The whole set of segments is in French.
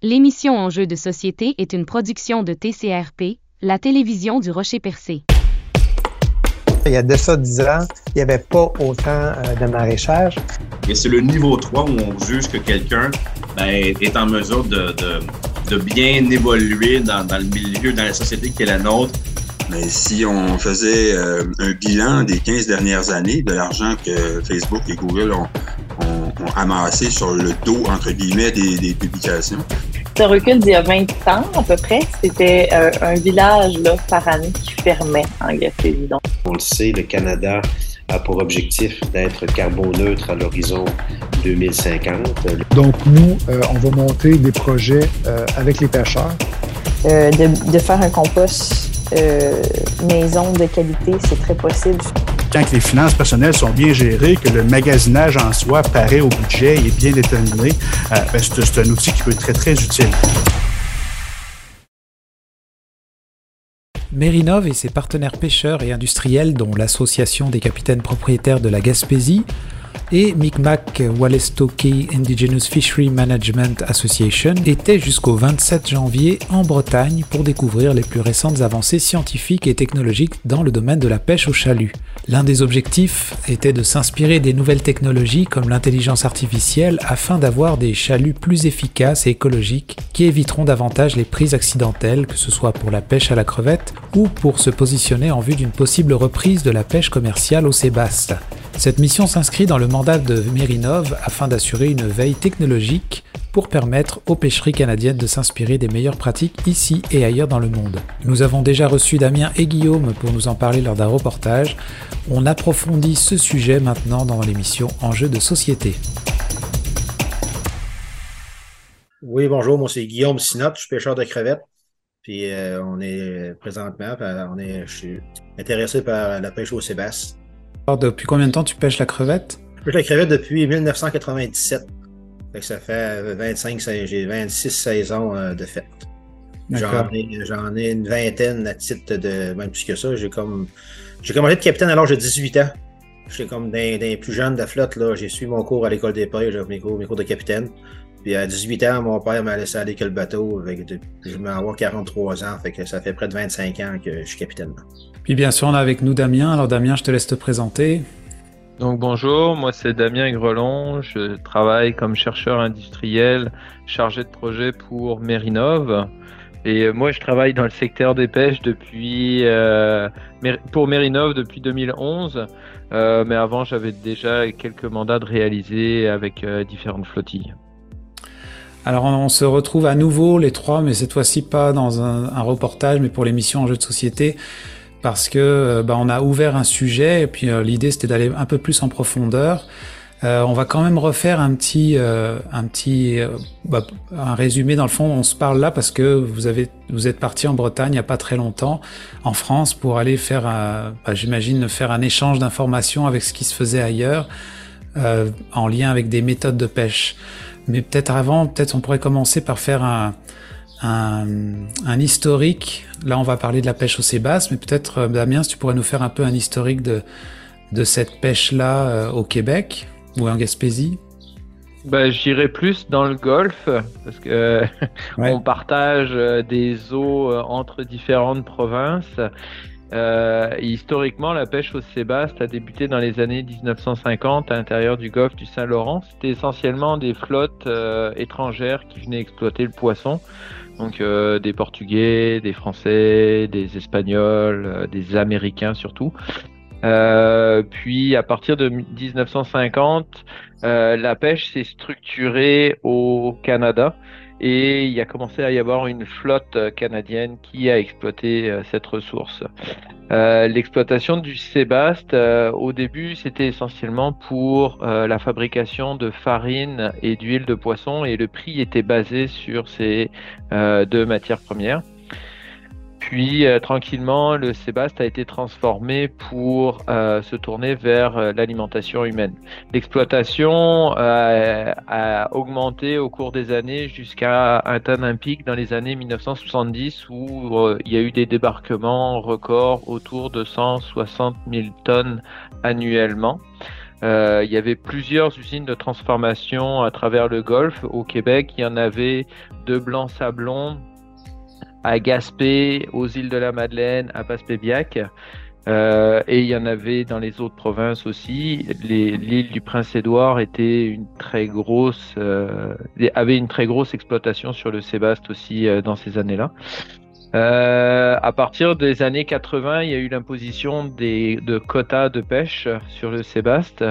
L'émission Enjeux de société est une production de TCRP, la télévision du Rocher Percé. Il y a de ça 10 ans, il n'y avait pas autant euh, de maraîchage. Et c'est le niveau 3 où on juge que quelqu'un ben, est en mesure de, de, de bien évoluer dans, dans, le milieu, dans la société qui est la nôtre. Mais si on faisait euh, un bilan des 15 dernières années de l'argent que Facebook et Google ont, ont, ont, amassé sur le dos, entre guillemets, des, des publications. Ce recul d'il y a 20 ans à peu près, c'était euh, un village là, par année qui fermait en Gaspésie. On le sait, le Canada a pour objectif d'être carboneutre à l'horizon 2050. Donc nous, euh, on va monter des projets euh, avec les pêcheurs. Euh, de, de, faire un compost euh, maison de qualité, c'est très possible. Quand les finances personnelles sont bien gérées, que le magasinage en soi paraît au budget et est bien déterminé, euh, ben c'est un outil qui peut être très, très utile. Mérinov et ses partenaires pêcheurs et industriels, dont l'Association des capitaines propriétaires de la Gaspésie, et Micmac Walestoki Indigenous Fishery Management Association étaient jusqu'au 27 janvier en Bretagne pour découvrir les plus récentes avancées scientifiques et technologiques dans le domaine de la pêche au chalut. L'un des objectifs était de s'inspirer des nouvelles technologies comme l'intelligence artificielle afin d'avoir des chaluts plus efficaces et écologiques qui éviteront davantage les prises accidentelles, que ce soit pour la pêche à la crevette ou pour se positionner en vue d'une possible reprise de la pêche commerciale au sébaste. Cette mission s'inscrit dans le mandat de Mérinov afin d'assurer une veille technologique pour permettre aux pêcheries canadiennes de s'inspirer des meilleures pratiques ici et ailleurs dans le monde. Nous avons déjà reçu Damien et Guillaume pour nous en parler lors d'un reportage. On approfondit ce sujet maintenant dans l'émission Enjeux de société. Oui, bonjour, moi c'est Guillaume Sinot, je suis pêcheur de crevettes. Puis euh, on est présentement, on est, je suis intéressé par la pêche au Sébastien. Alors, depuis combien de temps tu pêches la crevette? Je la crevette depuis 1997. Fait que ça fait 25, j'ai 26 saisons euh, de fête. J'en ai, j'en ai une vingtaine à titre de. Même plus que ça. J'ai comme. J'ai commencé de capitaine à l'âge de 18 ans. J'étais comme d'un, d'un plus jeune de la flotte. Là. J'ai suivi mon cours à l'école des pêches, mes cours, mes cours de capitaine. Puis à 18 ans, mon père m'a laissé aller que le bateau. Avec de, je vais avoir 43 ans. Fait que ça fait près de 25 ans que je suis capitaine. Puis bien sûr, on a avec nous Damien. Alors Damien, je te laisse te présenter. Donc bonjour, moi c'est Damien Grelon, je travaille comme chercheur industriel chargé de projet pour Mérinov. Et moi je travaille dans le secteur des pêches depuis euh, pour Mérinov depuis 2011. Euh, mais avant j'avais déjà quelques mandats de réaliser avec euh, différentes flottilles. Alors on se retrouve à nouveau les trois, mais cette fois-ci pas dans un, un reportage, mais pour l'émission Enjeux de société parce que bah, on a ouvert un sujet et puis euh, l'idée c'était d'aller un peu plus en profondeur. Euh, on va quand même refaire un petit, euh, un petit, bah, un résumé dans le fond. On se parle là parce que vous avez, vous êtes parti en Bretagne il n'y a pas très longtemps, en France, pour aller faire, bah, j'imagine, faire un échange d'informations avec ce qui se faisait ailleurs, en lien avec des méthodes de pêche. Mais peut-être avant, peut-être on pourrait commencer par faire un, un, un, historique. Là, on va parler de la pêche au sébasse, mais peut-être, Damien, si tu pourrais nous faire un peu un historique de, de cette pêche-là euh, au Québec ou en Gaspésie. Ben, J'irai plus dans le golfe parce que ouais. on partage euh, des eaux euh, entre différentes provinces. Euh, historiquement, la pêche au sébaste a débuté dans les années 1950 à l'intérieur du golfe du Saint-Laurent. C'était essentiellement des flottes euh, étrangères qui venaient exploiter le poisson. Donc euh, des Portugais, des Français, des Espagnols, euh, des Américains surtout. Euh, puis à partir de 1950, la pêche s'est structurée au Canada et il a commencé à y avoir une flotte canadienne qui a exploité cette ressource. Euh, L'exploitation du sébaste, euh, au début, c'était essentiellement pour euh, la fabrication de farine et d'huile de poisson et le prix était basé sur ces deux matières premières. Puis euh, tranquillement, le sébaste a été transformé pour euh, se tourner vers euh, l'alimentation humaine. L'exploitation a augmenté au cours des années jusqu'à atteindre un pic dans les années 1970 où il y a eu des débarquements records autour de 160 000 tonnes annuellement. Il y avait plusieurs usines de transformation à travers le Golfe. Au Québec, il y en avait de Blanc-Sablon à Gaspé, aux îles de la Madeleine, à Passepébiac. Euh, et il y en avait dans les autres provinces aussi. L'île du Prince-Édouard une très grosse, euh, avait une très grosse exploitation sur le Sébaste aussi euh, dans ces années-là. À partir des années 80, il y a eu l'imposition de quotas de pêche sur le Sébaste.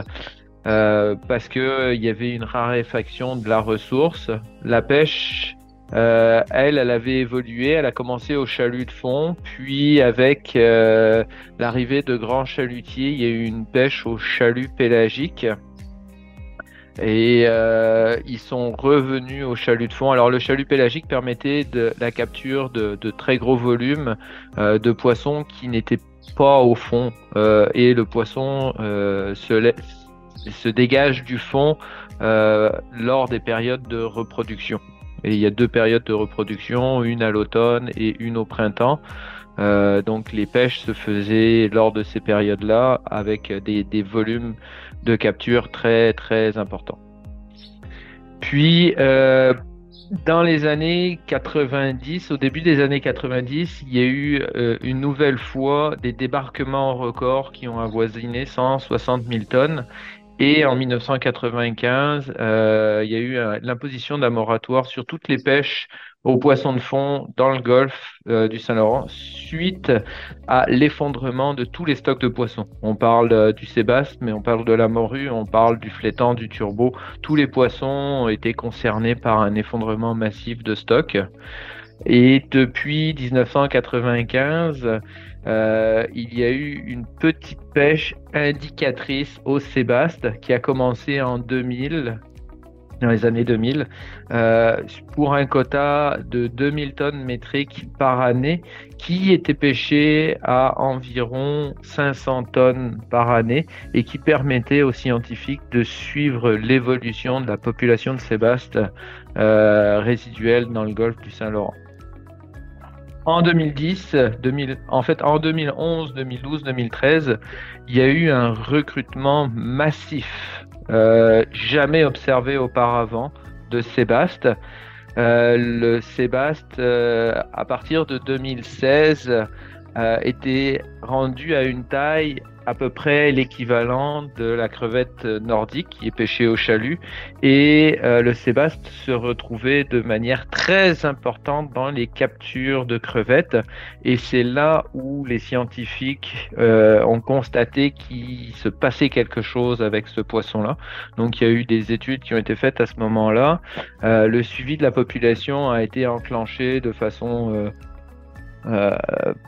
Parce que il y avait une raréfaction de la ressource. La pêche euh, elle, elle avait évolué, elle a commencé au chalut de fond, puis avec euh, l'arrivée de grands chalutiers, il y a eu une pêche au chalut pélagique. Et euh, ils sont revenus au chalut de fond. Alors le chalut pélagique permettait la capture de, très gros volumes de poissons qui n'étaient pas au fond. Et le poisson se, dégage du fond lors des périodes de reproduction. Il y a deux périodes de reproduction, une à l'automne et une au printemps. Euh, donc les pêches se faisaient lors de ces périodes-là avec des, des, volumes de capture très très importants. Puis euh, dans les années 90, au début des années 90, il y a eu euh, une nouvelle fois des débarquements records qui ont avoisiné 160 000 tonnes et en 1995, euh, il y a eu euh, l'imposition d'un moratoire sur toutes les pêches aux poissons de fond dans le golfe euh, du Saint-Laurent suite à l'effondrement de tous les stocks de poissons. On parle du sébaste, mais on parle de la morue, on parle du flétan, du turbo. Tous les poissons ont été concernés par un effondrement massif de stocks. Et depuis 1995, euh, il y a eu une petite pêche indicatrice au sébaste qui a commencé en 2000, dans les années 2000, euh, pour un quota de 2000 tonnes métriques par année qui était pêché à environ 500 tonnes par année et qui permettait aux scientifiques de suivre l'évolution de la population de sébaste euh, résiduelle dans le golfe du Saint-Laurent en 2010, 2000, en fait en 2011, 2012, 2013, il y a eu un recrutement massif, euh, jamais observé auparavant, de Sébaste. Euh, le Sébaste, euh, à partir de 2016, euh, était rendu à une taille à peu près l'équivalent de la crevette nordique qui est pêchée au chalut. Et euh, le sébaste se retrouvait de manière très importante dans les captures de crevettes. Et c'est là où les scientifiques euh, ont constaté qu'il se passait quelque chose avec ce poisson là donc il y a eu des études qui ont été faites à ce moment là euh, le suivi de la population a été enclenché de façon euh,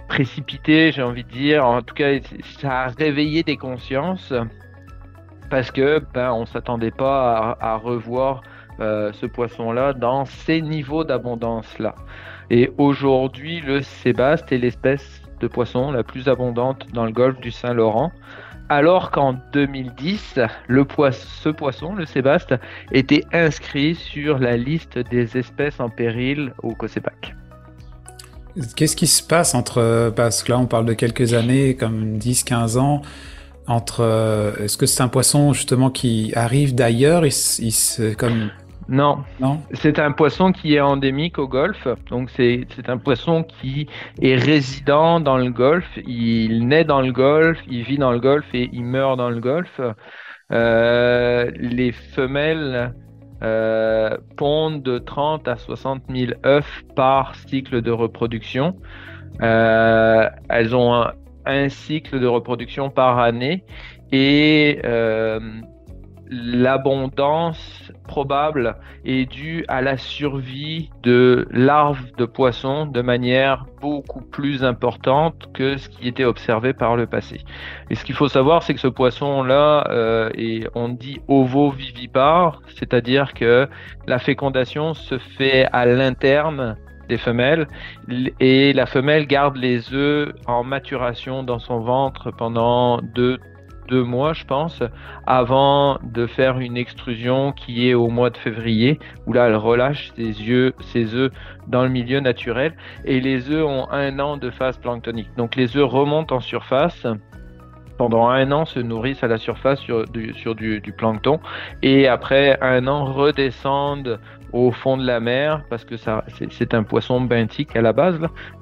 précipité, j'ai envie de dire. En tout cas, ça a réveillé des consciences parce que ben, on s'attendait pas à, revoir euh, ce poisson-là dans ces niveaux d'abondance-là. Et aujourd'hui, le sébaste est l'espèce de poisson la plus abondante dans le golfe du Saint-Laurent. Alors qu'en 2010, le ce poisson, le sébaste, était inscrit sur la liste des espèces en péril au COSEPAC. Qu'est-ce qui se passe entre, parce que là on parle de quelques années, comme 10-15 ans, entre, est-ce que c'est un poisson justement qui arrive d'ailleurs, il, se, comme... Non, non. C'est un poisson qui est endémique au Golfe. Donc c'est un poisson qui est résident dans le Golfe. Il naît dans le Golfe, il vit dans le Golfe et il meurt dans le Golfe. Euh, les femelles euh, pondent de 30 à 60 000 œufs par cycle de reproduction. Euh, elles ont un, un, cycle de reproduction par année et euh, l'abondance probable est due à la survie de larves de poissons de manière beaucoup plus importante que ce qui était observé par le passé. Et ce qu'il faut savoir, c'est que ce poisson-là euh, on dit ovovivipare, c'est-à-dire que la fécondation se fait à l'interne des femelles et la femelle garde les œufs en maturation dans son ventre pendant deux deux mois, je pense, avant de faire une extrusion qui est au mois de février, où là, elle relâche ses, yeux, ses œufs dans le milieu naturel. Et les œufs ont un an de phase planctonique. Donc les œufs remontent en surface pendant un an se nourrissent à la surface sur du, sur du, plancton et après un an redescendent au fond de la mer parce que ça c'est un poisson benthique à la base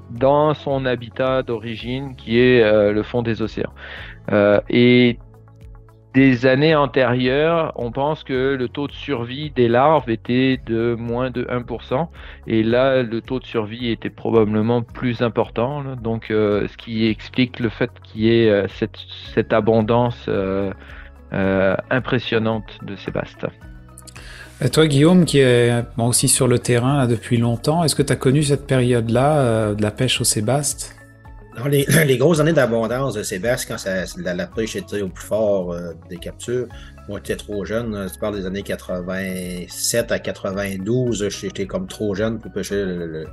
dans son habitat d'origine qui est euh, le fond des océans. Euh, et des années antérieures, on pense que le taux de survie des larves était de moins de 1%, et là, le taux de survie était probablement plus important, donc euh, ce qui explique le fait qu'il y ait cette, abondance impressionnante de sébastes. Et toi, Guillaume, qui est aussi sur le terrain depuis longtemps, est-ce que tu as connu cette période-là de la pêche au sébaste? Les, grosses années d'abondance de Sébastien, quand ça, la, pêche était au plus fort euh, des captures, moi, j'étais trop jeune. Tu parles des années 87 à 92. J'étais comme trop jeune pour pêcher le.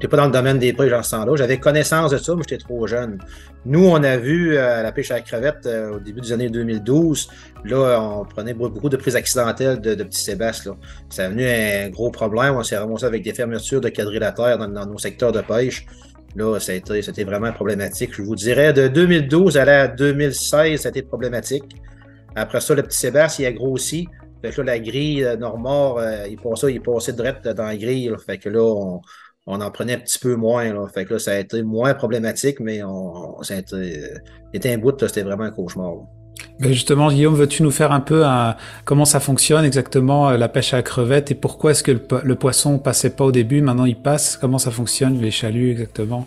J'étais pas dans le domaine des pêches en ce temps-là. J'avais connaissance de ça, mais j'étais trop jeune. Nous, on a vu euh, la pêche à la crevette euh, au début des années 2012. Là, on prenait beaucoup de prises accidentelles de, petits sébastes. Ça a venu un gros problème. On s'est remonté avec des fermetures de quadrilatères dans, dans nos secteurs de pêche. Là, c'était vraiment problématique. Je vous dirais, de 2012 à 2016, c'était problématique. Après ça, le petit Sébastien, il a grossi. Fait que là, la grille euh, Normand, euh, il passait, il passait direct dans la grille. Fait que là, on, en prenait un petit peu moins. Là. Fait que là, ça a été moins problématique, mais on, ça a été, euh, était un bout, c'était vraiment un cauchemar. Justement, Guillaume, veux-tu nous faire un peu comment ça fonctionne exactement la pêche à la crevette et pourquoi est-ce que le, le, poisson passait pas au début, maintenant il passe? Comment ça fonctionne, les chaluts exactement?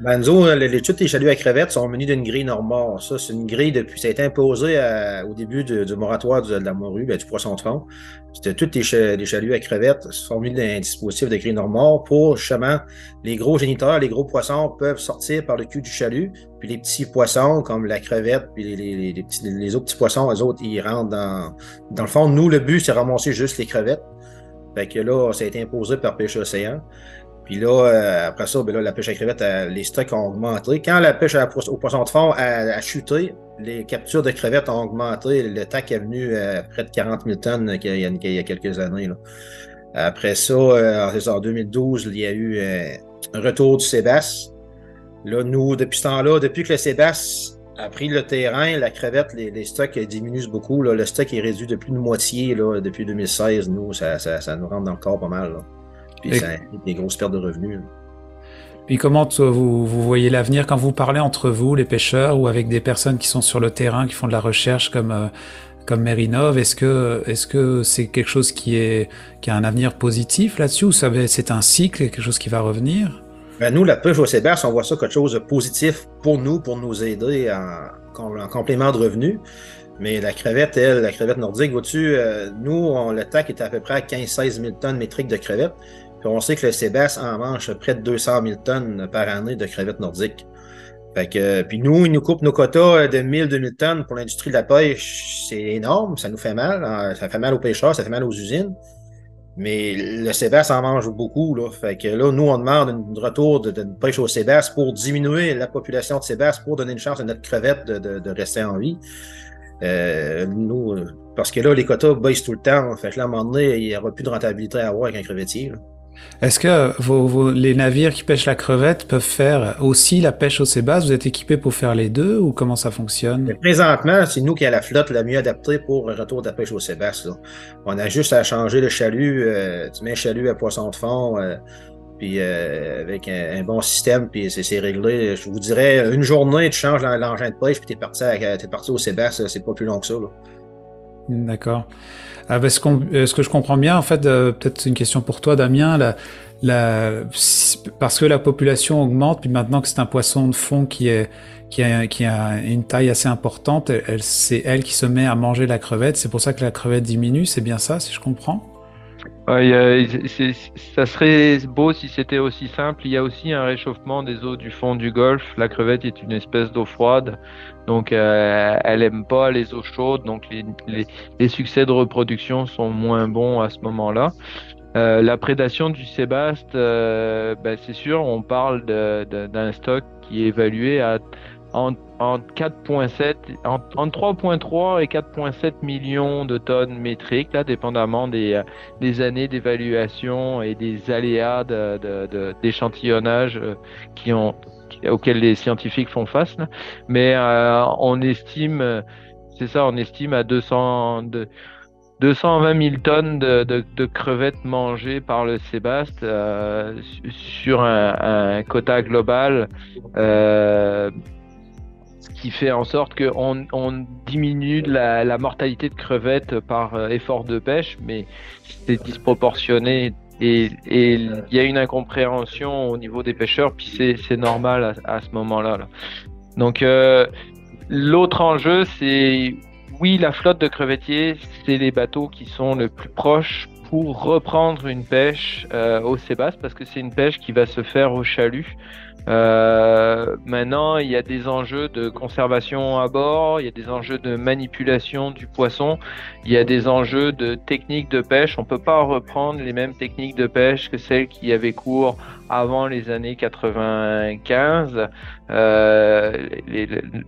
Ben, nous, les, chaluts à crevettes sont munis d'une grille normale. Ça, c'est une grille depuis. Ça a été imposé au début du moratoire de, la morue, ben, du poisson de fond. C'était tous les, chaluts à crevettes sont munis d'un dispositif de grille normale pour justement les gros géniteurs, les gros poissons peuvent sortir par le cul du chalut, puis les petits poissons comme la crevette, puis les, autres petits poissons, les autres, ils rentrent dans. Dans le fond, nous, le but, c'est ramasser juste les crevettes. Fait que là, ça a été imposé par Pêche Océan. Puis là, euh, après ça, ben là, la pêche à crevettes, les stocks ont augmenté. Quand la pêche au poisson de fond a, chuté, les captures de crevettes ont augmenté. Le TAC est venu à près de 40 000 tonnes il y a, quelques années. Après ça, euh, en 2012, il y a eu euh, un retour du Sébastien. Là, nous, depuis ce temps-là, depuis que le Sébastien a pris le terrain, la crevette, les, stocks diminuent beaucoup. Le stock est réduit de plus de moitié là, depuis 2016. Nous, ça, nous rentre dans le corps pas mal. Puis ça des grosses pertes de revenus. Puis comment vous, vous voyez l'avenir? Quand vous parlez entre vous, les pêcheurs, ou avec des personnes qui sont sur le terrain, qui font de la recherche comme euh, comme Merinov, est-ce que est-ce que c'est quelque chose qui est qui a un avenir positif là-dessus ou c'est un cycle, quelque chose qui va revenir? Ben nous, la pêche au Sébastien, on voit ça quelque chose de positif pour nous, pour nous aider en, en complément de revenus. Mais la crevette, elle, la crevette nordique, vois-tu, euh, nous, on, le TAC est à peu près à 15-16 000 tonnes métriques de crevettes. Puis on sait que le Sébastien en mange près de 200 000 tonnes par année de crevettes nordiques. Puis nous, ils nous coupent nos quotas de 1000-2000 tonnes pour l'industrie de la pêche. C'est énorme, ça nous fait mal. Hein. Ça fait mal aux pêcheurs, ça fait mal aux usines. Mais le Sébastien en mange beaucoup. Là. Là, nous, on demande un retour de, pêche au Sébastien pour diminuer la population de Sébastien, pour donner une chance à notre crevette de, rester en vie. Euh, nous, parce que là, les quotas baissent tout le temps. Là, à un moment donné, il n'y aura plus de rentabilité à avoir avec un crevettier. Est-ce que vos, les navires qui pêchent la crevette peuvent faire aussi la pêche au sébasse Vous êtes équipés pour faire les deux ou comment ça fonctionne? Présentement, c'est nous qui avons la flotte la mieux adaptée pour un retour de la pêche au sébasse. On a juste à changer le chalut. Euh, tu mets un chalut à poisson de fond. Euh, puis euh, avec un, bon système, puis c'est réglé. Je vous dirais, une journée, tu changes l'engin de pêche, puis tu es parti, es parti au Sébastien, c'est pas plus long que ça. D'accord. Ah, ben, ce, que je comprends bien, en fait, euh, peut-être une question pour toi, Damien, la, la, parce que la population augmente, puis maintenant que c'est un poisson de fond qui, est, qui, a, qui a une taille assez importante, c'est elle qui se met à manger la crevette, c'est pour ça que la crevette diminue, c'est bien ça, si je comprends? Ça serait beau si c'était aussi simple. Il y a aussi un réchauffement des eaux du fond du golfe. La crevette est une espèce d'eau froide, donc euh, elle aime pas les eaux chaudes, donc les, succès de reproduction sont moins bons à ce moment-là. Euh, la prédation du sébaste, euh, ben, c'est sûr, on parle d'un stock qui est évalué à en, 4.7, entre 3.3 et 4.7 millions de tonnes métriques, là, dépendamment des, euh, années d'évaluation et des aléas d'échantillonnage euh, auxquels les scientifiques font face. Mais on estime, c'est ça, on estime à 200, 220 000 tonnes de, crevettes mangées par le Sébaste sur un, quota global qui fait en sorte qu'on on diminue la, mortalité de crevettes par euh, effort de pêche, mais c'est disproportionné et il y a une incompréhension au niveau des pêcheurs, puis c'est normal à, ce moment-là. Là. Donc euh, l'autre enjeu, c'est oui, la flotte de crevettiers, c'est les bateaux qui sont le plus proches pour reprendre une pêche euh, au Sébaste, parce que c'est une pêche qui va se faire au chalut. Euh, maintenant, il y a des enjeux de conservation à bord, il y a des enjeux de manipulation du poisson, il y a des enjeux de techniques de pêche. On peut pas reprendre les mêmes techniques de pêche que celles qui avaient cours avant les années 95. Euh,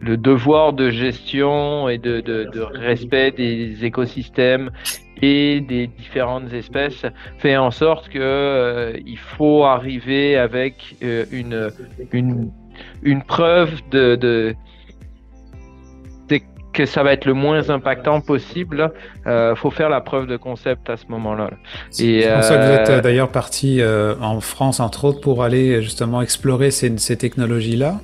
le devoir de gestion et de, de respect des écosystèmes et des différentes espèces fait en sorte que euh, il faut arriver avec euh, une, une, une preuve de, de, que ça va être le moins impactant possible. Euh, faut faire la preuve de concept à ce moment-là. C'est pour ça que vous êtes d'ailleurs parti en France entre autres pour aller justement explorer ces, ces technologies-là.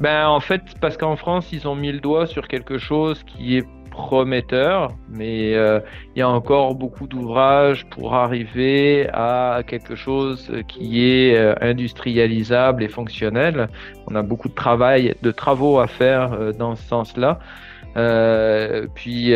Ben en fait parce qu'en France ils ont mis le doigt sur quelque chose qui est prometteur, mais euh, il y a encore beaucoup d'ouvrages pour arriver à quelque chose qui est euh, industrialisable et fonctionnel. On a beaucoup de travail, de travaux à faire euh, dans ce sens-là. puis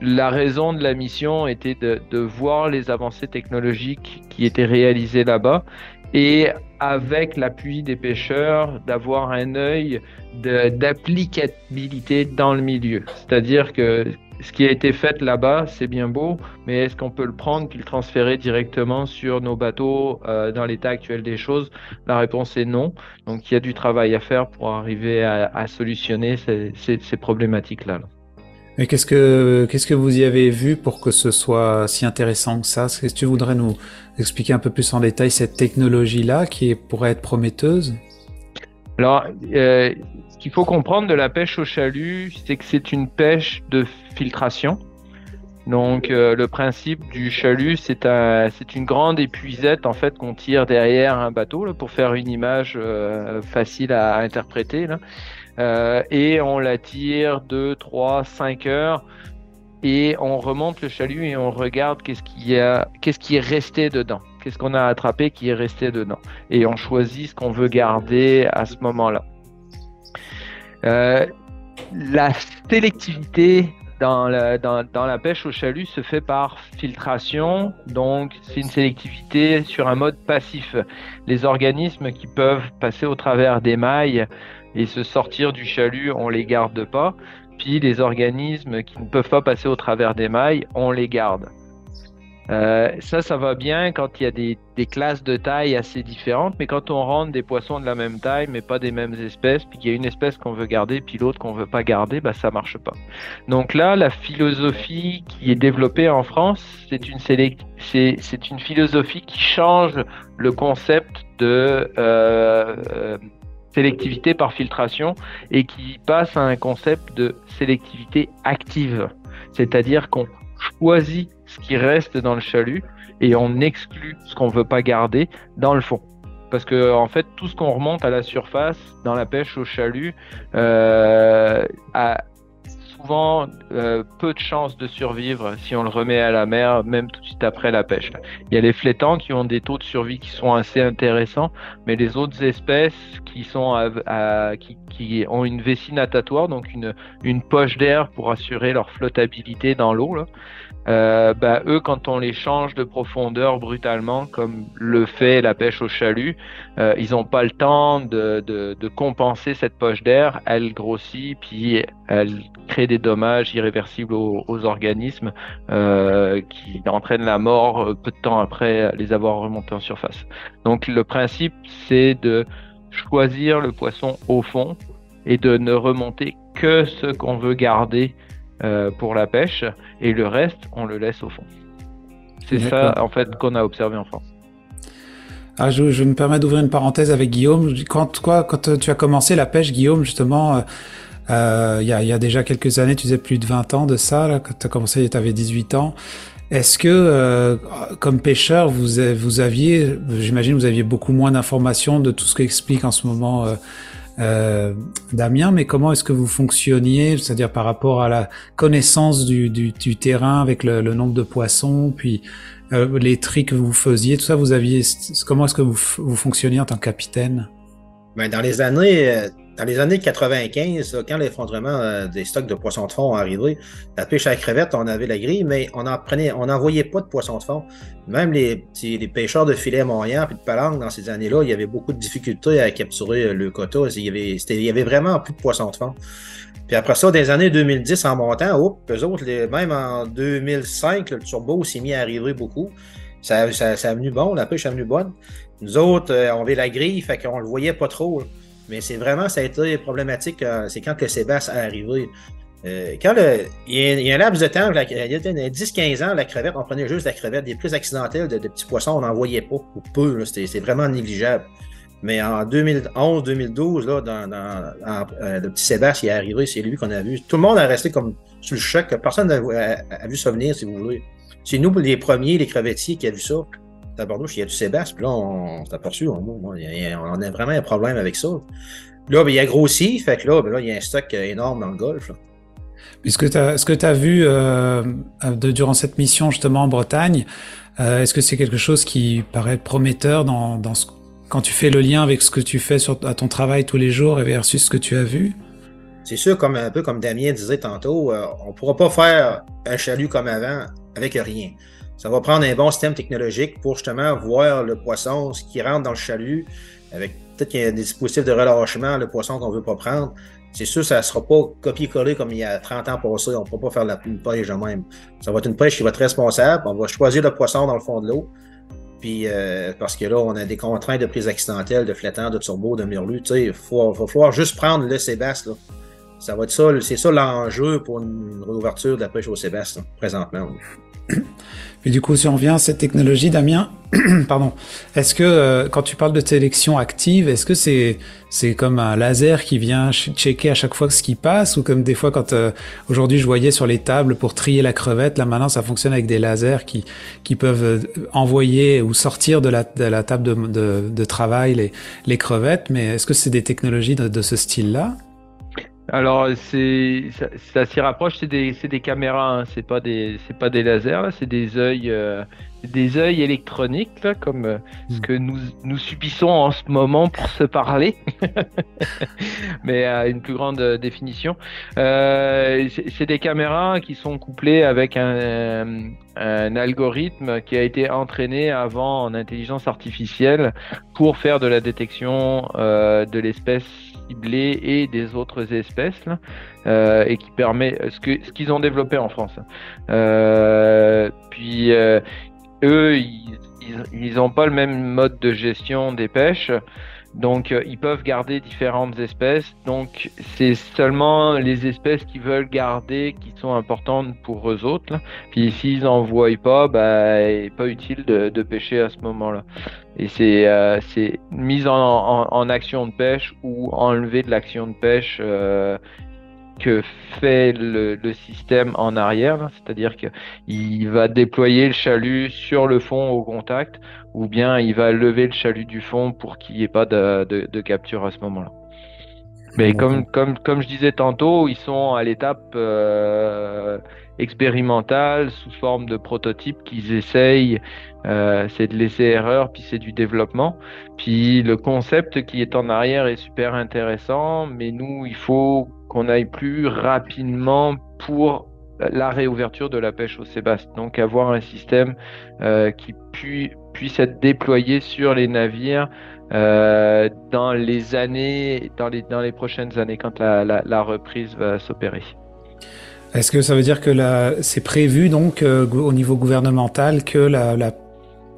la raison de la mission était de, de voir les avancées technologiques qui étaient réalisées là-bas et avec l'appui des pêcheurs, d'avoir un œil d'applicabilité dans le milieu. C'est-à-dire que ce qui a été fait là-bas, c'est bien beau, mais est-ce qu'on peut le prendre puis le transférer directement sur nos bateaux euh, dans l'état actuel des choses? La réponse est non. Donc il y a du travail à faire pour arriver à, solutionner ces, problématiques-là. là mais qu'est-ce que qu'est-ce que vous y avez vu pour que ce soit si intéressant que ça? Est-ce que tu voudrais nous expliquer un peu plus en détail cette technologie-là qui pourrait être prometteuse? Alors, euh, ce qu'il faut comprendre de la pêche au chalut, c'est que c'est une pêche de filtration. Donc, euh, le principe du chalut, c'est un, c'est une grande épuisette en fait qu'on tire derrière un bateau pour faire une image euh, facile à, interpréter. Euh, et on la tire 2, 3, 5 heures et on remonte le chalut et on regarde qu'est-ce qui a, qu'est-ce qui est resté dedans, qu'est-ce qu'on a attrapé qui est resté dedans, et on choisit ce qu'on veut garder à ce moment-là. Euh, la sélectivité dans la, dans, dans la, pêche au chalut se fait par filtration, donc c'est une sélectivité sur un mode passif. Les organismes qui peuvent passer au travers des mailles et se sortir du chalut, on les garde pas. Puis les organismes qui ne peuvent pas passer au travers des mailles, on les garde. Euh, ça, ça va bien quand il y a des, classes de taille assez différentes, mais quand on rentre des poissons de la même taille, mais pas des mêmes espèces, puis qu'il y a une espèce qu'on veut garder, puis l'autre qu'on veut pas garder, bah ça marche pas. Donc là, la philosophie qui est développée en France, c'est une c'est une philosophie qui change le concept de euh, euh sélectivité par filtration et qui passe à un concept de sélectivité active. C'est-à-dire qu'on choisit ce qui reste dans le chalut et on exclut ce qu'on veut pas garder dans le fond. Parce que en fait, tout ce qu'on remonte à la surface dans la pêche au chalut euh, souvent euh, peu de chances de survivre si on le remet à la mer, même tout de suite après la pêche. Il y a les flétans qui ont des taux de survie qui sont assez intéressants, mais les autres espèces qui ont une vessie natatoire, donc une, une poche d'air pour assurer leur flottabilité dans l'eau, euh, bah, eux, quand on les change de profondeur brutalement, comme le fait la pêche au chalut, euh, ils n'ont pas le temps de, compenser cette poche d'air. Elle grossit, puis elle crée des dommages irréversibles aux, organismes euh, qui entraînent la mort peu de temps après les avoir remontés en surface. Donc le principe, c'est de choisir le poisson au fond et de ne remonter que ce qu'on veut garder euh, pour la pêche et le reste, on le laisse au fond. C'est ça, en fait, qu'on a observé en France. Ah, je, je, me permets d'ouvrir une parenthèse avec Guillaume. Quand, quoi, quand tu as commencé la pêche, Guillaume, justement, euh, il y, a, y, a, déjà quelques années, tu disais plus de 20 ans de ça, là, quand tu as commencé, tu avais 18 ans. Est-ce que, euh, comme pêcheur, vous, vous aviez, j'imagine, vous aviez beaucoup moins d'informations de tout ce qu'explique en ce moment euh, euh, Damien, mais comment est-ce que vous fonctionniez, c'est-à-dire par rapport à la connaissance du, du, du terrain avec le, le, nombre de poissons, puis euh, les tricks que vous faisiez, tout ça, vous aviez, comment est-ce que vous, vous fonctionniez en tant que capitaine? Ben, dans les années, euh, dans les années 95, quand l'effondrement euh, des stocks de poissons de fond est arrivé, la pêche à la crevette, on avait la grille, mais on en prenait, on n'envoyait pas de poissons de fond. Même les, les pêcheurs de filets moyens et de palanques dans ces années-là, il y avait beaucoup de difficultés à capturer le quota. Il y avait, vraiment plus de poissons de fond. Puis après ça, des années 2010 en montant, hop, eux autres, même en 2005, le turbo s'est mis à arriver beaucoup. Ça, ça, ça a venu bon, la pêche est venue bonne. Nous autres, euh, on avait la grille, fait qu'on le voyait pas trop. Mais c'est vraiment, ça a été problématique, euh, c'est quand le Sébastien est arrivé. Euh, quand il, y a, un laps de temps, il y a 10-15 ans, la crevette, on prenait juste la crevette. Des plus accidentelles de, petits poissons, on n'en voyait pas, ou peu. C'était vraiment négligeable. Mais en 2011-2012, là, le petit Sébastien est arrivé, c'est lui qu'on a vu. Tout le monde a resté comme sur le choc. Personne n'a vu ça venir, si vous voulez. C'est nous, les premiers, les crevettiers, qui a vu ça. Bordeaux, il y a du Sébastien, puis là, on, s'est aperçu, on, on, on, a vraiment un problème avec ça. Là, ben, il a grossi, fait que là, ben, là, il y a un stock énorme dans le golfe. Là. Ce que tu as, vu euh, de, durant cette mission justement en Bretagne, euh, est-ce que c'est quelque chose qui paraît prometteur dans, dans ce, quand tu fais le lien avec ce que tu fais sur, à ton travail tous les jours et versus ce que tu as vu? C'est sûr, comme un peu comme Damien disait tantôt, euh, on ne pourra pas faire un chalut comme avant avec rien. Ça va prendre un bon système technologique pour justement voir le poisson, ce qui rentre dans le chalut, avec peut-être qu'il y a des dispositifs de relâchement, le poisson qu'on ne veut pas prendre. C'est sûr, ça ne sera pas copier-coller comme il y a 30 ans passés. On ne pourra pas faire la, une pêche de même. Ça va être une pêche qui va être responsable. On va choisir le poisson dans le fond de l'eau. Puis, euh, parce que là, on a des contraintes de prise accidentelle, de flétan, de turbo, de murlu. Tu sais, il va falloir juste prendre le Sébastien. Ça va être ça, c'est ça l'enjeu pour une réouverture de la pêche au Sébastien, présentement. Et du coup, si on revient à cette technologie, Damien, pardon, est-ce que euh, quand tu parles de sélection active, est-ce que c'est c'est comme un laser qui vient checker à chaque fois ce qui passe ou comme des fois quand euh, aujourd'hui je voyais sur les tables pour trier la crevette, là maintenant ça fonctionne avec des lasers qui qui peuvent euh, envoyer ou sortir de la de la table de de, de travail les les crevettes, mais est-ce que c'est des technologies de, de ce style-là? Alors c'est ça, ça s'y rapproche, c'est des, des caméras, hein. c'est pas des c'est pas des lasers, c'est des œils euh, des œils électroniques là, comme euh, ce que nous nous subissons en ce moment pour se parler, mais à une plus grande définition. Euh, c'est des caméras qui sont couplées avec un, un algorithme qui a été entraîné avant en intelligence artificielle pour faire de la détection de l'espèce ciblée et des autres espèces là, euh, et qui permet ce que ce qu'ils ont développé en France. Euh, puis euh, eux, ils n'ont pas le même mode de gestion des pêches. Donc, ils peuvent garder différentes espèces. Donc, c'est seulement les espèces qu'ils veulent garder qui sont importantes pour eux autres. Puis, s'ils n'en voient pas, bah, pas utile de, de pêcher à ce moment-là. Et c'est euh, mise en, en, en, action de pêche ou enlever de l'action de pêche euh, que fait le, le, système en arrière, c'est-à-dire qu'il va déployer le chalut sur le fond au contact, ou bien il va lever le chalut du fond pour qu'il n'y ait pas de, de, de, capture à ce moment-là. Mais comme, comme, comme je disais tantôt, ils sont à l'étape euh, expérimentale sous forme de prototype qu'ils essayent. Euh, c'est de laisser erreur, puis c'est du développement. Puis le concept qui est en arrière est super intéressant, mais nous, il faut qu'on aille plus rapidement pour la réouverture de la pêche au Sébastien. Donc avoir un système euh, qui pu, puisse être déployé sur les navires euh, dans les années, dans les, prochaines années, quand la reprise va s'opérer. Est-ce que ça veut dire que c'est prévu donc euh, au niveau gouvernemental que la,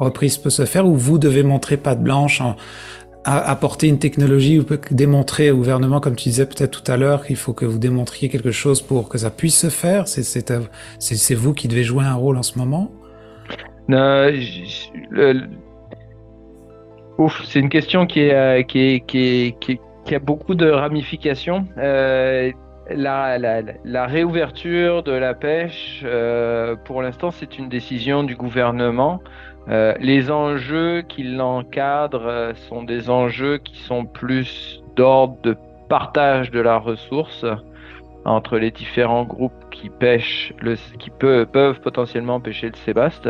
reprise peut se faire ou vous devez montrer patte blanche en, apporter une technologie ou démontrer au gouvernement, comme tu disais peut-être tout à l'heure, qu'il faut que vous démontriez quelque chose pour que ça puisse se faire? C'est vous qui devez jouer un rôle en ce moment? Ouf, c'est une question qui, qui, a beaucoup de ramifications. Euh, la, réouverture de la pêche, euh, pour l'instant, c'est une décision du gouvernement. Euh, les enjeux qui l'encadrent euh, sont des enjeux qui sont plus d'ordre de partage de la ressource entre les différents groupes qui pêchent, qui peuvent potentiellement pêcher le sébaste.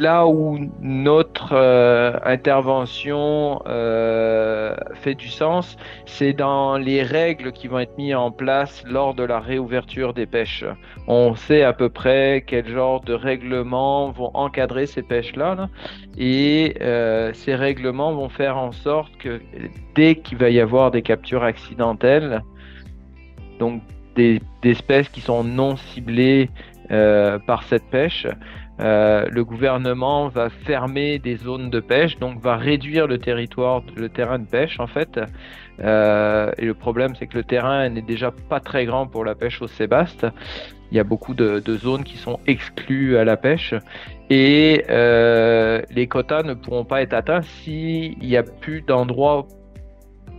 Là où notre euh, intervention euh, fait du sens, c'est dans les règles qui vont être mises en place lors de la réouverture des pêches. On sait à peu près quel genre de règlements vont encadrer ces pêches-là, et euh, ces règlements vont faire en sorte que dès qu'il va y avoir des captures accidentelles, donc des, des espèces qui sont non ciblées par cette pêche, euh, le gouvernement va fermer des zones de pêche, donc va réduire le territoire, le terrain de pêche en fait. Euh, et le problème, c'est que le terrain n'est déjà pas très grand pour la pêche au sébaste. Il y a beaucoup de, zones qui sont exclues à la pêche et euh, les quotas ne pourront pas être atteints s'il n'y a plus d'endroits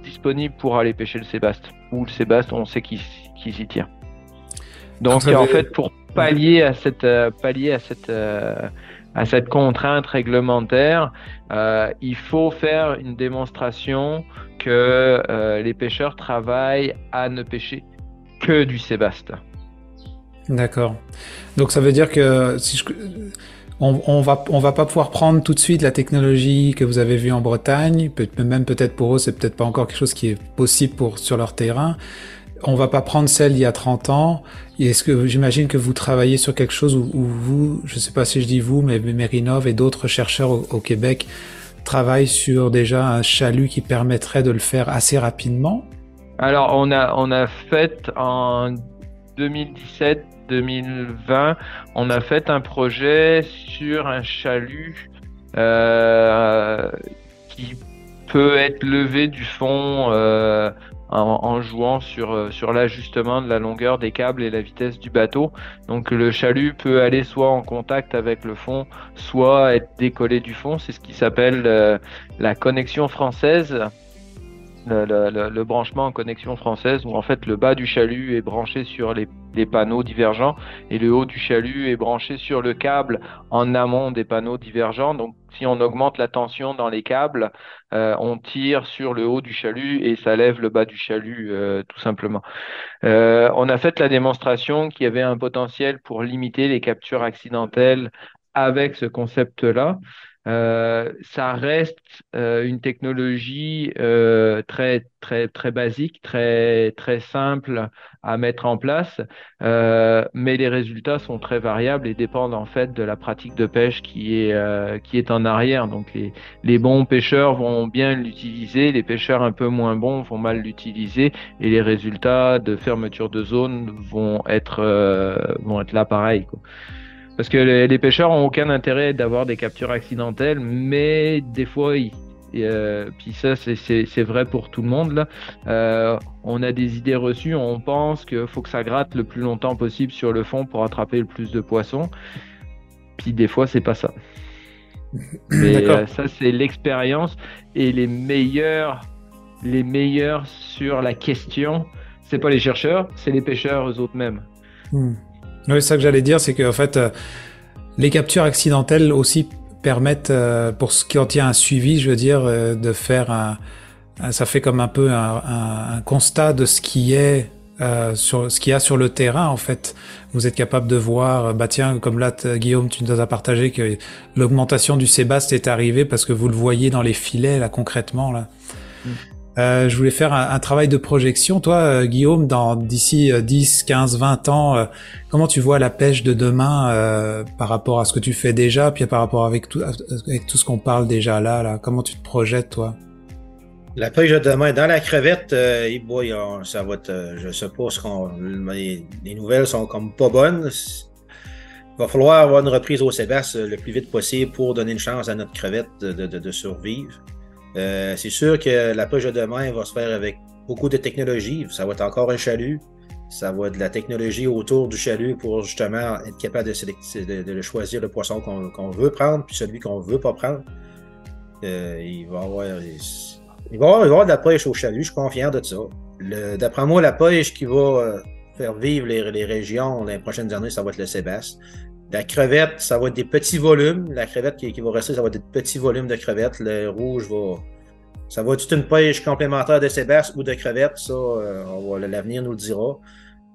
disponibles pour aller pêcher le sébaste. Ou le sébaste, on sait qui, qui s'y tient. Donc en fait, pour pallier à cette, euh, pallier à cette, euh, à cette contrainte réglementaire, euh, il faut faire une démonstration que les pêcheurs travaillent à ne pêcher que du sébaste. D'accord. Donc ça veut dire que si je... on, on, va on va pas pouvoir prendre tout de suite la technologie que vous avez vue en Bretagne, peut même peut-être pour eux c'est peut-être pas encore quelque chose qui est possible pour sur leur terrain on va pas prendre celle d'il y a 30 ans. Est-ce que j'imagine que vous travaillez sur quelque chose où, vous, je sais pas si je dis vous, mais Mérinov et d'autres chercheurs au, Québec travaillent sur déjà un chalut qui permettrait de le faire assez rapidement? Alors on a on a fait en 2017 2020, on a fait un projet sur un chalut euh, qui peut être levé du fond euh, en, jouant sur, euh, sur l'ajustement de la longueur des câbles et la vitesse du bateau. Donc le chalut peut aller soit en contact avec le fond, soit être décollé du fond. C'est ce qui s'appelle euh, la connexion française. Le, branchement en connexion française où en fait le bas du chalut est branché sur les, les, panneaux divergents et le haut du chalut est branché sur le câble en amont des panneaux divergents. Donc si on augmente la tension dans les câbles, euh, on tire sur le haut du chalut et ça lève le bas du chalut euh, tout simplement. Euh, on a fait la démonstration qu'il y avait un potentiel pour limiter les captures accidentelles avec ce concept-là. Euh, ça reste euh, une technologie euh, très très très basique, très très simple à mettre en place, mais les résultats sont très variables et dépendent en fait de la pratique de pêche qui est qui est en arrière. Donc les les bons pêcheurs vont bien l'utiliser, les pêcheurs un peu moins bons vont mal l'utiliser et les résultats de fermeture de zone vont être vont être là pareil. Quoi. Parce que les, pêcheurs ont aucun intérêt d'avoir des captures accidentelles, mais des fois, ils, euh, puis ça, c'est vrai pour tout le monde. Là. Euh, on a des idées reçues, on pense qu'il faut que ça gratte le plus longtemps possible sur le fond pour attraper le plus de poissons. Puis des fois, c'est pas ça. Mais euh, ça, c'est l'expérience et les meilleurs, les meilleurs sur la question. C'est pas les chercheurs, c'est les pêcheurs eux autres mêmes. Hmm. Oui, c'est ça que j'allais dire, c'est qu'en fait, euh, les captures accidentelles aussi permettent, euh, pour ce qui en tient un suivi, je veux dire, euh, de faire un, ça fait comme un peu un, un, constat de ce qui est sur ce qu'il y a sur le terrain en fait. Vous êtes capable de voir, bah tiens, comme là Guillaume, tu nous as partagé que l'augmentation du sébaste est arrivée parce que vous le voyez dans les filets là concrètement là. Mm. Euh, je voulais faire un, travail de projection. Toi, euh, Guillaume, dans d'ici 10, 15, 20 ans, euh, comment tu vois la pêche de demain euh, par rapport à ce que tu fais déjà, puis par rapport avec tout, avec tout ce qu'on parle déjà là, là? Comment tu te projettes, toi? La pêche de demain, dans la crevette, euh, boy, ça va être, je sais pas, ce qu'on, les, les, nouvelles sont comme pas bonnes. Il va falloir avoir une reprise au Sébastien le plus vite possible pour donner une chance à notre crevette de survivre. Euh, c'est sûr que la pêche de demain va se faire avec beaucoup de technologie. Ça va être encore un chalut. Ça va être de la technologie autour du chalut pour justement être capable de, choisir le poisson qu'on veut prendre, puis celui qu'on veut pas prendre. Euh, il, va avoir, il, va avoir, avoir de la pêche au chalut, je suis confiant de ça. D'après moi, la pêche qui va euh, faire vivre les, les, régions les prochaines années, ça va être le Sébastien. La crevette, ça va être des petits volumes. La crevette qui, va rester, ça va être des petits volumes de crevettes. Le rouge va, ça va être une pêche complémentaire de Sébastien ou de crevettes? Ça, euh, l'avenir nous le dira.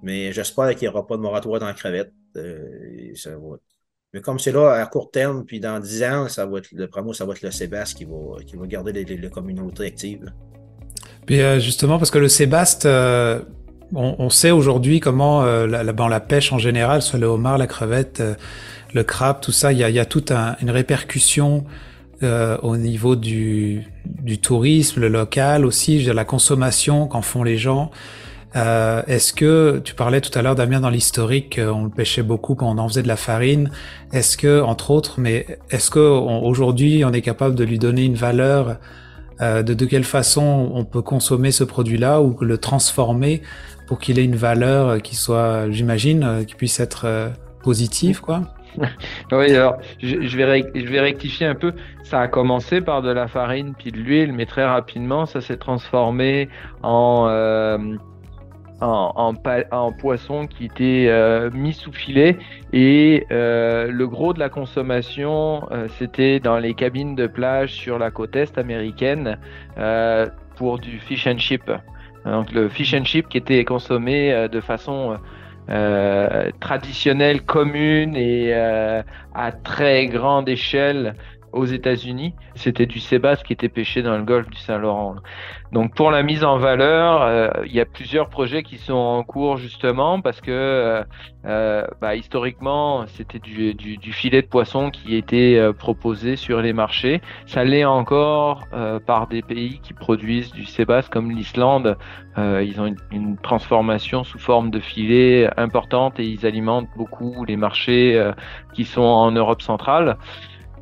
Mais j'espère qu'il n'y aura pas de moratoire dans la crevette. Euh, mais comme c'est là à court terme, puis dans 10 ans, ça va être le promo, ça va être le Sébastien qui va, qui va garder les, communautés actives. Puis euh, justement, parce que le Sébastien, on, sait aujourd'hui comment la, la, pêche en général, soit le homard, la crevette, le crabe, tout ça, il y a, y a toute une répercussion euh, au niveau du, du, tourisme, le local aussi, de la consommation qu'en font les gens. Euh, Est-ce que tu parlais tout à l'heure Damien dans l'historique, on le pêchait beaucoup quand on en faisait de la farine. Est-ce que entre autres, mais est-ce que aujourd'hui on est capable de lui donner une valeur euh, de, de quelle façon on peut consommer ce produit-là ou le transformer pour qu'il ait une valeur qui soit, j'imagine, euh, qui puisse être euh, positive, quoi. oui, alors je, vais je vais rectifier un peu. Ça a commencé par de la farine puis de l'huile, mais très rapidement, ça s'est transformé en, euh, en, poisson qui était euh, mis sous filet. Et euh, le gros de la consommation, c'était dans les cabines de plage sur la côte est américaine pour du fish and chip. Donc le fish and chip qui était consommé de façon euh, traditionnelle, commune et euh, à très grande échelle aux États-Unis. C'était du sébasse qui était pêché dans le golfe du Saint-Laurent. Donc pour la mise en valeur, euh, il y a plusieurs projets qui sont en cours justement parce que euh, euh bah, historiquement c'était du, du, du, filet de poisson qui était euh, proposé sur les marchés. Ça l'est encore par des pays qui produisent du sébasse comme l'Islande. ils ont une, une, transformation sous forme de filet importante et ils alimentent beaucoup les marchés qui sont en Europe centrale.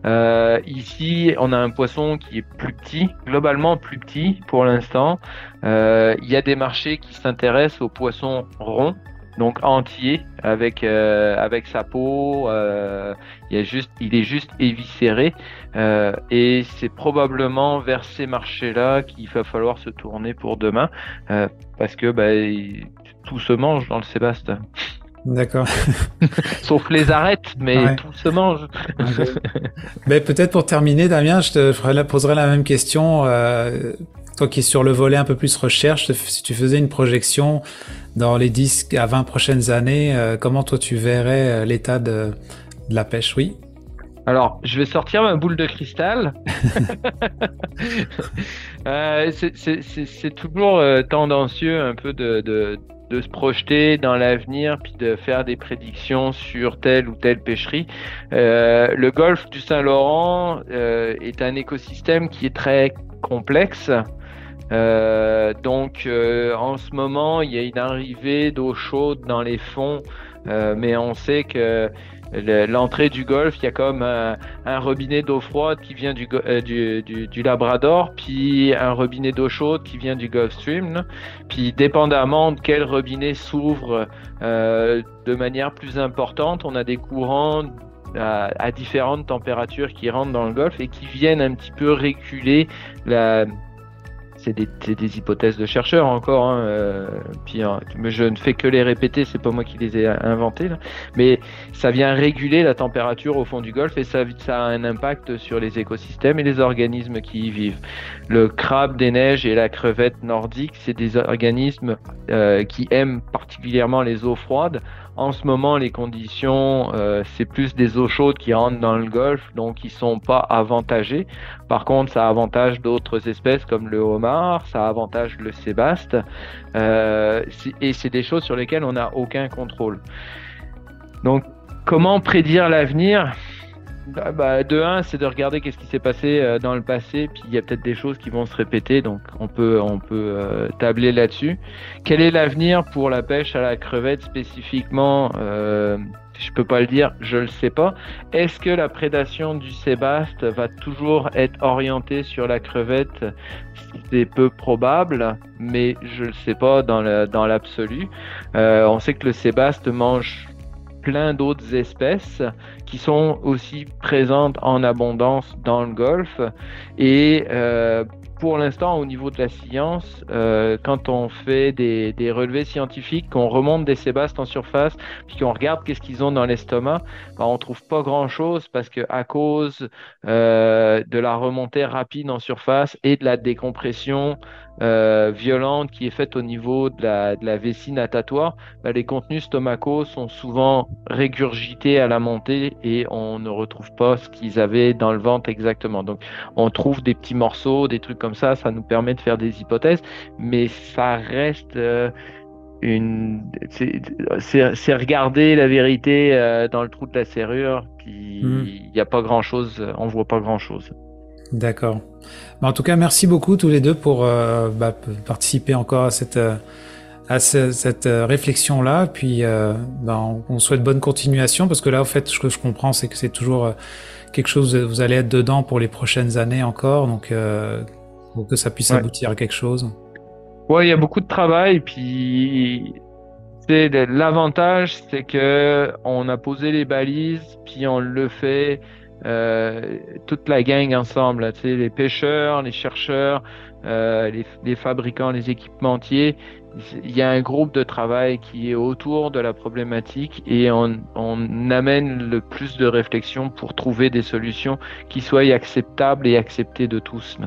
Euh, ici, on a un poisson qui est plus petit, globalement plus petit pour l'instant. Euh, il y a des marchés qui s'intéressent aux poissons ronds, donc entier avec euh, avec sa peau. Euh, il, y a juste, il est juste éviscéré euh, et c'est probablement vers ces marchés-là qu'il va falloir se tourner pour demain parce que bah, tout se mange dans le Sébastien. D'accord. Sauf les arêtes, mais tout se mange. mais peut-être pour terminer, Damien, je te poserai la même question. Euh, toi qui es sur le volet un peu plus recherche, si tu faisais une projection dans les 10 à 20 prochaines années, euh, comment toi tu verrais euh, l'état de, de, la pêche? Oui alors, je vais sortir ma boule de cristal. euh, c'est toujours euh, tendancieux un peu de, de, de se projeter dans l'avenir puis de faire des prédictions sur telle ou telle pêcherie. Euh, le golfe du Saint-Laurent euh, est un écosystème qui est très complexe. Euh, donc en ce moment, il y a une arrivée d'eau chaude dans les fonds, mais on sait que l'entrée du golfe, il y a comme un, robinet d'eau froide qui vient euh, du, Labrador, puis un robinet d'eau chaude qui vient du Gulf Stream. Puis dépendamment de quel robinet s'ouvre euh, de manière plus importante, on a des courants à, à, différentes températures qui rentrent dans le golfe et qui viennent un petit peu réguler la, c'est des, hypothèses de chercheurs encore. Hein, euh, puis, hein, je ne fais que les répéter, c'est pas moi qui les ai inventées. Mais ça vient réguler la température au fond du golfe et ça, a un impact sur les écosystèmes et les organismes qui y vivent. Le crabe des neiges et la crevette nordique, c'est des organismes euh, qui aiment particulièrement les eaux froides. En ce moment, les conditions, euh, c'est plus des eaux chaudes qui rentrent dans le golfe, donc ils sont pas avantagés. Par contre, ça avantage d'autres espèces comme le homard, ça avantage le sébaste, euh, et c'est des choses sur lesquelles on n'a aucun contrôle. Donc, comment prédire l'avenir? Bah, bah, de un, c'est de regarder qu'est-ce qui s'est passé euh, dans le passé, puis il y a peut-être des choses qui vont se répéter, donc on peut on peut euh, tabler là-dessus. Quel est l'avenir pour la pêche à la crevette spécifiquement euh, je peux pas le dire, je le sais pas. Est-ce que la prédation du sébaste va toujours être orientée sur la crevette? C'est peu probable, mais je le sais pas dans l'absolu. Euh, on sait que le sébaste mange plein d'autres espèces qui sont aussi présentes en abondance dans le golfe. Et euh, pour l'instant, au niveau de la science, euh, quand on fait des, relevés scientifiques, qu'on remonte des sébastes en surface, puis qu'on regarde qu'est-ce qu'ils ont dans l'estomac, ben, on trouve pas grand-chose parce que à cause euh, de la remontée rapide en surface et de la décompression euh, violente qui est faite au niveau de la, de la vessie natatoire, bah, les contenus stomacaux sont souvent régurgités à la montée et on ne retrouve pas ce qu'ils avaient dans le ventre exactement. Donc on trouve des petits morceaux, des trucs comme ça, ça nous permet de faire des hypothèses, mais ça reste... Euh, une c'est regarder la vérité euh, dans le trou de la serrure puis mmh. il n'y a pas grand chose on voit pas grand chose D'accord. en tout cas, merci beaucoup tous les deux pour euh, bah, participer encore à cette, euh, à cette euh, réflexion-là. Puis, bah, on, souhaite bonne continuation parce que là, en fait, ce que je comprends, c'est que c'est toujours quelque chose, vous allez être dedans pour les prochaines années encore, donc pour que ça puisse aboutir à quelque chose. Ouais, il y a beaucoup de travail, puis l'avantage, c'est que on a posé les balises, puis on le fait euh, toute la gang ensemble, tu sais, les pêcheurs, les chercheurs, euh, les, les, fabricants, les équipementiers. Il y a un groupe de travail qui est autour de la problématique et on, on amène le plus de réflexion pour trouver des solutions qui soient acceptables et acceptées de tous.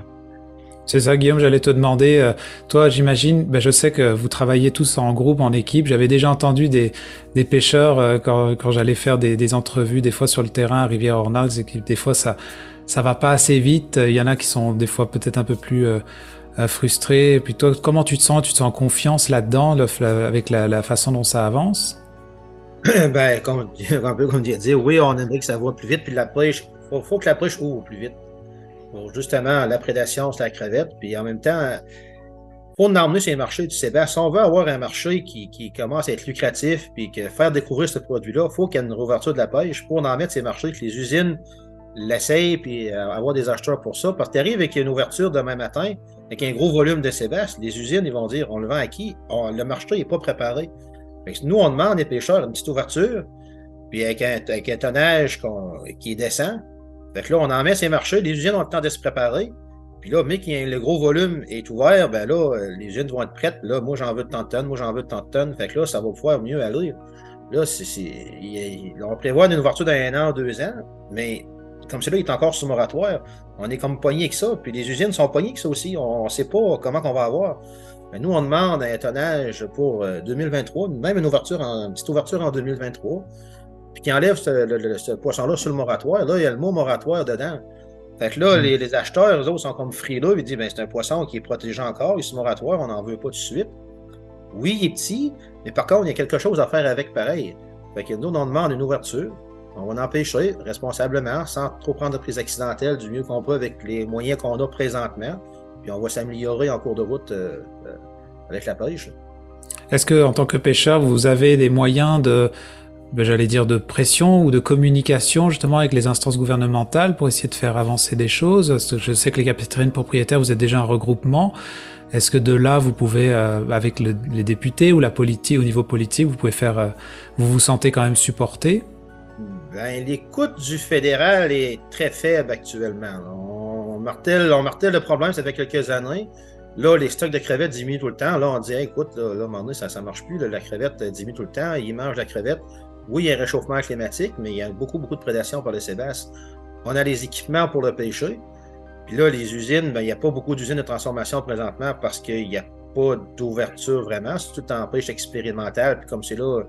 C'est ça, Guillaume, j'allais te demander, euh, toi, j'imagine, ben, je sais que vous travaillez tous en groupe, en équipe. J'avais déjà entendu des, pêcheurs euh, quand, j'allais faire des, entrevues, des fois sur le terrain à Rivière-Ornals, et des fois ça va pas assez vite. Il y en a qui sont des fois peut-être un peu plus euh, frustrés. Et puis toi, comment tu te sens? Tu te sens confiance là-dedans, avec la, façon dont ça avance? Ben, comme, un peu comme oui, on aimerait que ça va plus vite, puis la pêche, faut, faut que la pêche ouvre plus vite pour justement la prédation sur la crevette. Puis en même temps, pour nous emmener sur les marchés du Sébastien, si on veut avoir un marché qui, commence à être lucratif puis que faire découvrir ce produit-là, il faut qu'il y ait une rouverture de la pêche pour en mettre ces marchés, que les usines l'essayent puis euh, avoir des acheteurs pour ça. Parce que tu arrives avec une ouverture demain matin, avec un gros volume de Sébastien, les usines ils vont dire on le vend à qui? Le marché n'est pas préparé. nous, on demande, les pêcheurs, une petite ouverture, puis avec un, avec un tonnage qui est décent, fait que là, on en met ces marchés, les usines ont le temps de se préparer. Puis là, mais que le gros volume est ouvert, ben là, euh, les usines vont être prêtes. Là, moi, j'en veux tant de tonnes, moi, j'en veux tant de tonnes. Fait que là, ça va pouvoir mieux aller. Là, c'est, on prévoit une ouverture d'un an, deux ans, mais comme c'est là, il est encore sous moratoire. On est comme pogné que ça. Puis les usines sont pognées que ça aussi. On ne sait pas comment on va avoir. Mais nous, on demande un tonnage pour 2023, euh, même une ouverture, une petite ouverture en 2023 puis qui enlève ce, poisson-là sur le moratoire, là, il y a le mot moratoire dedans. Fait que là, hmm. les, acheteurs, eux autres, sont comme frileux, ils disent ben, c'est un poisson qui est protégé encore, il est moratoire, on n'en veut pas tout de suite. Oui, il est petit, mais par contre, il y a quelque chose à faire avec pareil. Fait que nous, on demande une ouverture. On va empêcher responsablement, sans trop prendre de prise accidentelle, du mieux qu'on peut avec les moyens qu'on a présentement. Puis on va s'améliorer en cours de route euh, euh, avec la pêche. Est-ce que, en tant que pêcheur, vous avez des moyens de j'allais dire, de pression ou de communication justement avec les instances gouvernementales pour essayer de faire avancer des choses. Je sais que les capitaines propriétaires, vous êtes déjà un regroupement. Est-ce que de là, vous pouvez, euh, avec les députés ou la politique, au niveau politique, vous pouvez faire, euh, vous vous sentez quand même supporté? Ben, l'écoute du fédéral est très faible actuellement. On martèle, on martèle le problème, ça fait quelques années. Là, les stocks de crevettes diminuent tout le temps. Là, on dit, écoute, là, là, à un moment donné, ça ne marche plus. la crevette diminue tout le temps. Ils mangent la crevette. Oui, il y a un réchauffement climatique, mais il y a beaucoup, beaucoup de prédation par le sébastien. On a les équipements pour le pêcher. Puis là, les usines, ben, il n'y a pas beaucoup d'usines de transformation présentement parce qu'il n'y a pas d'ouverture vraiment. C'est tout en pêche expérimentale. Puis comme c'est là,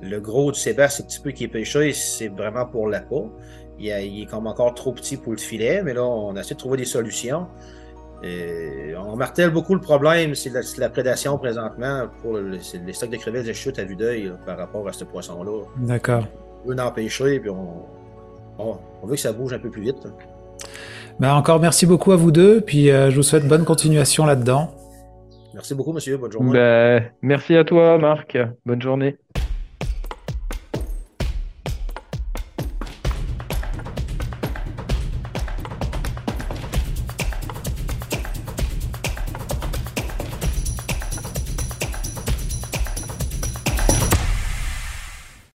le gros du sébastien, c'est un petit peu qui est pêché, c'est vraiment pour la peau. Il, il, est comme encore trop petit pour le filet, mais là, on essaie de trouver des solutions. Et on martèle beaucoup le problème, c'est la, prédation présentement pour les stocks de crevettes de chute à vue d'œil par rapport à ce poisson-là. D'accord. On veut l'empêcher, puis on, on, veut que ça bouge un peu plus vite. Ben encore merci beaucoup à vous deux, puis euh, je vous souhaite bonne continuation là-dedans. Merci beaucoup, monsieur. Bonne journée. Ben, merci à toi, Marc. Bonne journée.